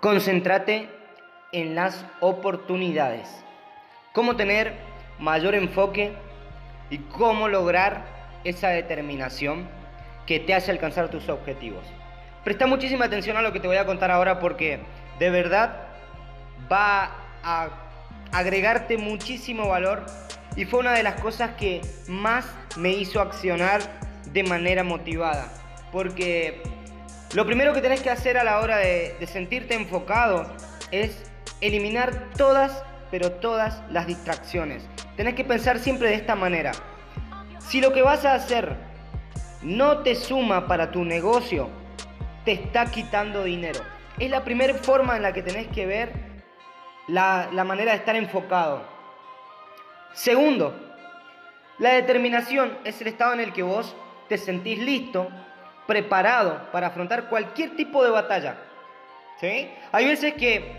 Concéntrate en las oportunidades. Cómo tener mayor enfoque y cómo lograr esa determinación que te hace alcanzar tus objetivos. Presta muchísima atención a lo que te voy a contar ahora porque de verdad va a agregarte muchísimo valor y fue una de las cosas que más me hizo accionar de manera motivada. Porque lo primero que tenés que hacer a la hora de, sentirte enfocado es eliminar todas, pero todas las distracciones. Tenés que pensar siempre de esta manera. Si lo que vas a hacer no te suma para tu negocio, te está quitando dinero. Es la primera forma en la que tenés que ver la, la manera de estar enfocado. Segundo, la determinación es el estado en el que vos te sentís listo, preparado para afrontar cualquier tipo de batalla. ¿Sí? Hay veces que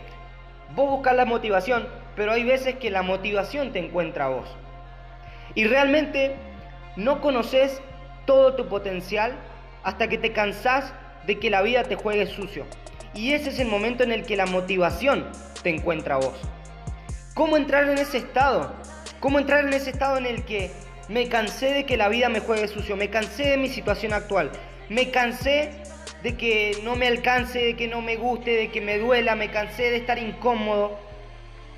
vos buscas la motivación, pero hay veces que la motivación te encuentra a vos. Y realmente no conoces todo tu potencial hasta que te cansás de que la vida te juegue sucio. Y ese es el momento en el que la motivación te encuentra a vos. ¿Cómo entrar en ese estado? ¿Cómo entrar en ese estado en el que me cansé de que la vida me juegue sucio, me cansé de mi situación actual, me cansé de que no me alcance, de que no me guste, de que me duela, me cansé de estar incómodo?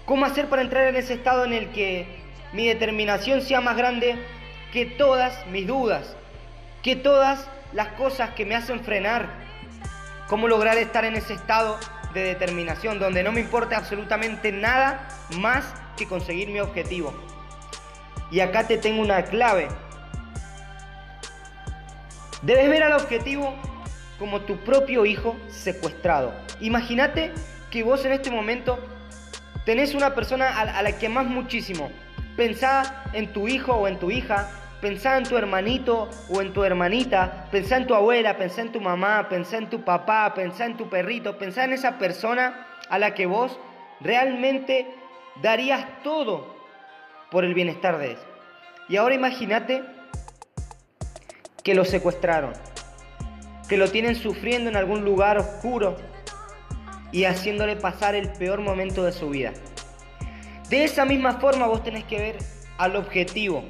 ¿Cómo hacer para entrar en ese estado en el que mi determinación sea más grande que todas mis dudas, que todas las cosas que me hacen frenar? ¿Cómo lograr estar en ese estado de determinación donde no me importa absolutamente nada más que conseguir mi objetivo? Y acá te tengo una clave. Debes ver al objetivo como tu propio hijo secuestrado. Imagínate que vos en este momento tenés una persona a la que amás muchísimo. Pensá en tu hijo o en tu hija, pensá en tu hermanito o en tu hermanita, pensá en tu abuela, pensá en tu mamá, pensá en tu papá, pensá en tu perrito, pensá en esa persona a la que vos realmente darías todo por el bienestar de él. Y ahora imagínate que lo secuestraron, que lo tienen sufriendo en algún lugar oscuro y haciéndole pasar el peor momento de su vida. De esa misma forma vos tenés que ver al objetivo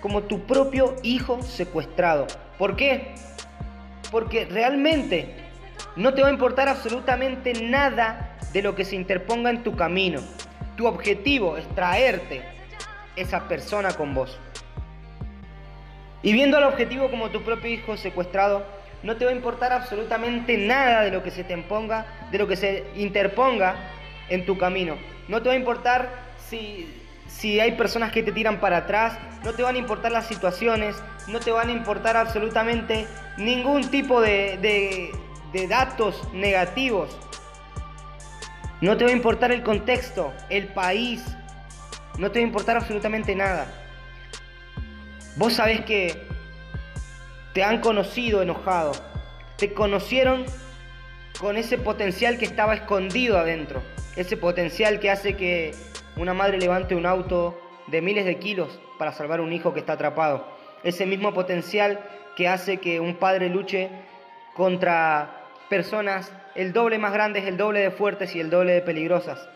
como tu propio hijo secuestrado. ¿Por qué? Porque realmente no te va a importar absolutamente nada de lo que se interponga en tu camino. Tu objetivo es traerte esa persona con vos. Y viendo al objetivo como tu propio hijo secuestrado, no te va a importar absolutamente nada de lo que se te imponga, de lo que se interponga en tu camino. No te va a importar si, si hay personas que te tiran para atrás, no te van a importar las situaciones, no te van a importar absolutamente ningún tipo de, de, de datos negativos. No te va a importar el contexto, el país, no te va a importar absolutamente nada. Vos sabés que te han conocido enojado. Te conocieron con ese potencial que estaba escondido adentro. Ese potencial que hace que una madre levante un auto de miles de kilos para salvar a un hijo que está atrapado. Ese mismo potencial que hace que un padre luche contra personas el doble más grandes, el doble de fuertes y el doble de peligrosas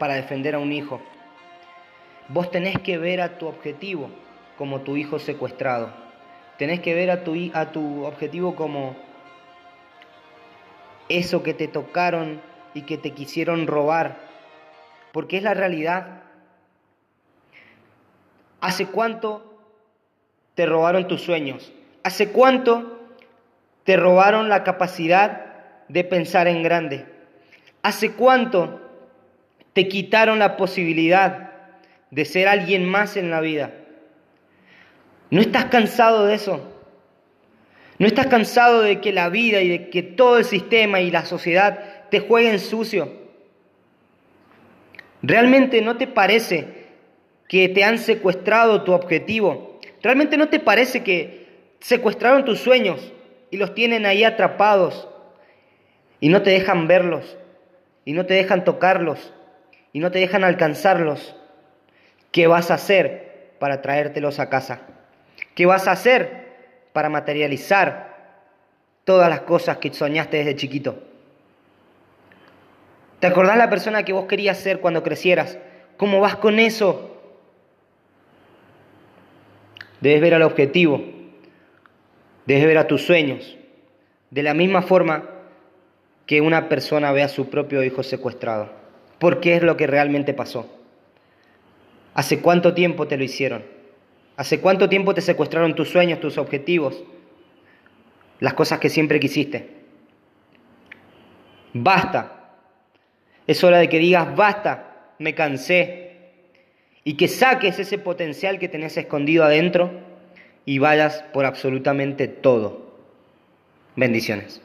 para defender a un hijo. Vos tenés que ver a tu objetivo como tu hijo secuestrado. Tenés que ver a tu, a tu objetivo como eso que te tocaron y que te quisieron robar. Porque es la realidad. ¿Hace cuánto te robaron tus sueños? ¿Hace cuánto te robaron la capacidad de pensar en grande? ¿Hace cuánto te quitaron la posibilidad de ser alguien más en la vida. ¿No estás cansado de eso? ¿No estás cansado de que la vida y de que todo el sistema y la sociedad te jueguen sucio? ¿Realmente no te parece que te han secuestrado tu objetivo? ¿Realmente no te parece que secuestraron tus sueños y los tienen ahí atrapados y no te dejan verlos y no te dejan tocarlos y no te dejan alcanzarlos? ¿Qué vas a hacer para traértelos a casa? ¿Qué vas a hacer para materializar todas las cosas que soñaste desde chiquito? ¿Te acordás la persona que vos querías ser cuando crecieras? ¿Cómo vas con eso? Debes ver al objetivo, debes ver a tus sueños, de la misma forma que una persona ve a su propio hijo secuestrado. Porque es lo que realmente pasó. ¿Hace cuánto tiempo te lo hicieron? ¿Hace cuánto tiempo te secuestraron tus sueños, tus objetivos, las cosas que siempre quisiste? Basta. Es hora de que digas, basta, me cansé. Y que saques ese potencial que tenés escondido adentro y vayas por absolutamente todo. Bendiciones.